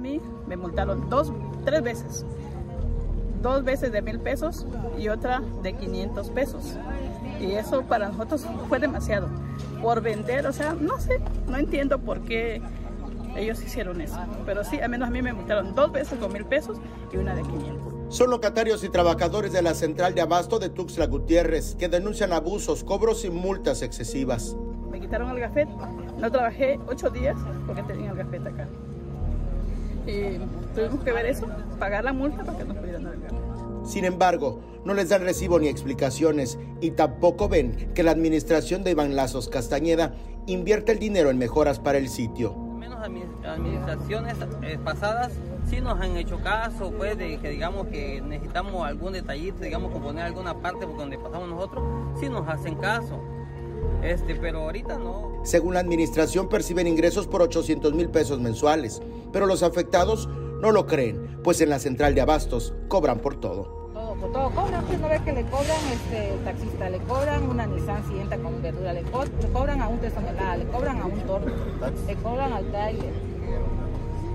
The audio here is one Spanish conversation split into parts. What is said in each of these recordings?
mí me multaron dos, tres veces. Dos veces de mil pesos y otra de 500 pesos. Y eso para nosotros fue demasiado. Por vender, o sea, no sé, no entiendo por qué ellos hicieron eso. Pero sí, al menos a mí me multaron dos veces con mil pesos y una de 500. Son locatarios y trabajadores de la central de abasto de Tuxtla Gutiérrez que denuncian abusos, cobros y multas excesivas. Me quitaron el gafet. No trabajé ocho días porque tenía el gafet acá. Y tuvimos que ver eso, pagar la multa para que nos pudieran gafet. Sin embargo, no les dan recibo ni explicaciones y tampoco ven que la administración de Iván Lazos Castañeda invierte el dinero en mejoras para el sitio. Menos administraciones eh, pasadas sí nos han hecho caso, pues, de que digamos que necesitamos algún detallito, digamos, componer alguna parte por donde pasamos nosotros, sí nos hacen caso. Este, pero ahorita no. Según la administración, perciben ingresos por 800 mil pesos mensuales, pero los afectados no lo creen, pues en la central de abastos cobran por todo. Todo, por todo cobran, pues no ve que le cobran este taxista, le cobran una Nissan Sienta con verdura, le, co le cobran a un tesonelada, le cobran a un toro, le cobran al trailer.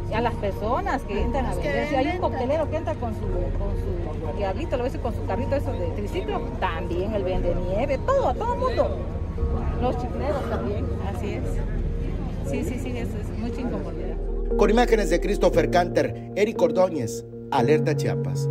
Y a las personas que entran a vender, si hay un coctelero que entra con su, con su diablito, lo ves con su carrito eso de triciclo, también el vende nieve, todo, a todo el mundo. Los chifleros también, así es. Sí, sí, sí, eso es mucha incomodidad. Con imágenes de Christopher Canter, Eric Ordóñez, Alerta Chiapas.